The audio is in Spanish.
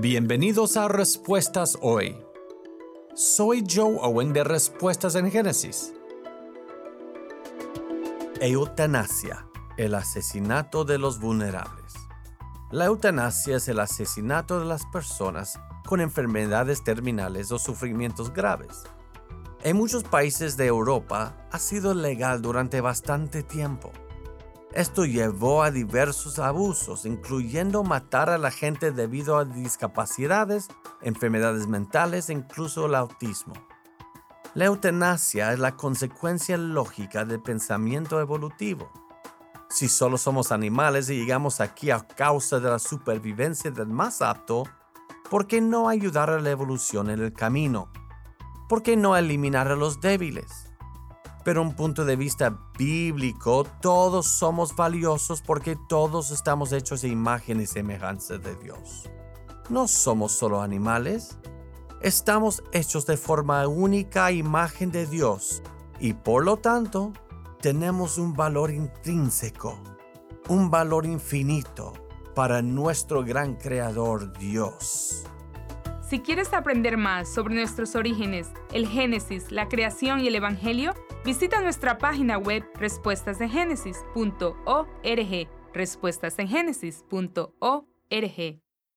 Bienvenidos a Respuestas Hoy. Soy Joe Owen de Respuestas en Génesis. Eutanasia, el asesinato de los vulnerables. La eutanasia es el asesinato de las personas con enfermedades terminales o sufrimientos graves. En muchos países de Europa ha sido legal durante bastante tiempo. Esto llevó a diversos abusos, incluyendo matar a la gente debido a discapacidades, enfermedades mentales e incluso el autismo. La eutanasia es la consecuencia lógica del pensamiento evolutivo. Si solo somos animales y llegamos aquí a causa de la supervivencia del más apto, ¿por qué no ayudar a la evolución en el camino? ¿Por qué no eliminar a los débiles? Pero un punto de vista bíblico, todos somos valiosos porque todos estamos hechos de imagen y semejanza de Dios. No somos solo animales, estamos hechos de forma única imagen de Dios y por lo tanto tenemos un valor intrínseco, un valor infinito para nuestro gran creador Dios. Si quieres aprender más sobre nuestros orígenes, el Génesis, la creación y el Evangelio, visita nuestra página web respuestasengénesis.org. Respuestasengenesis.org.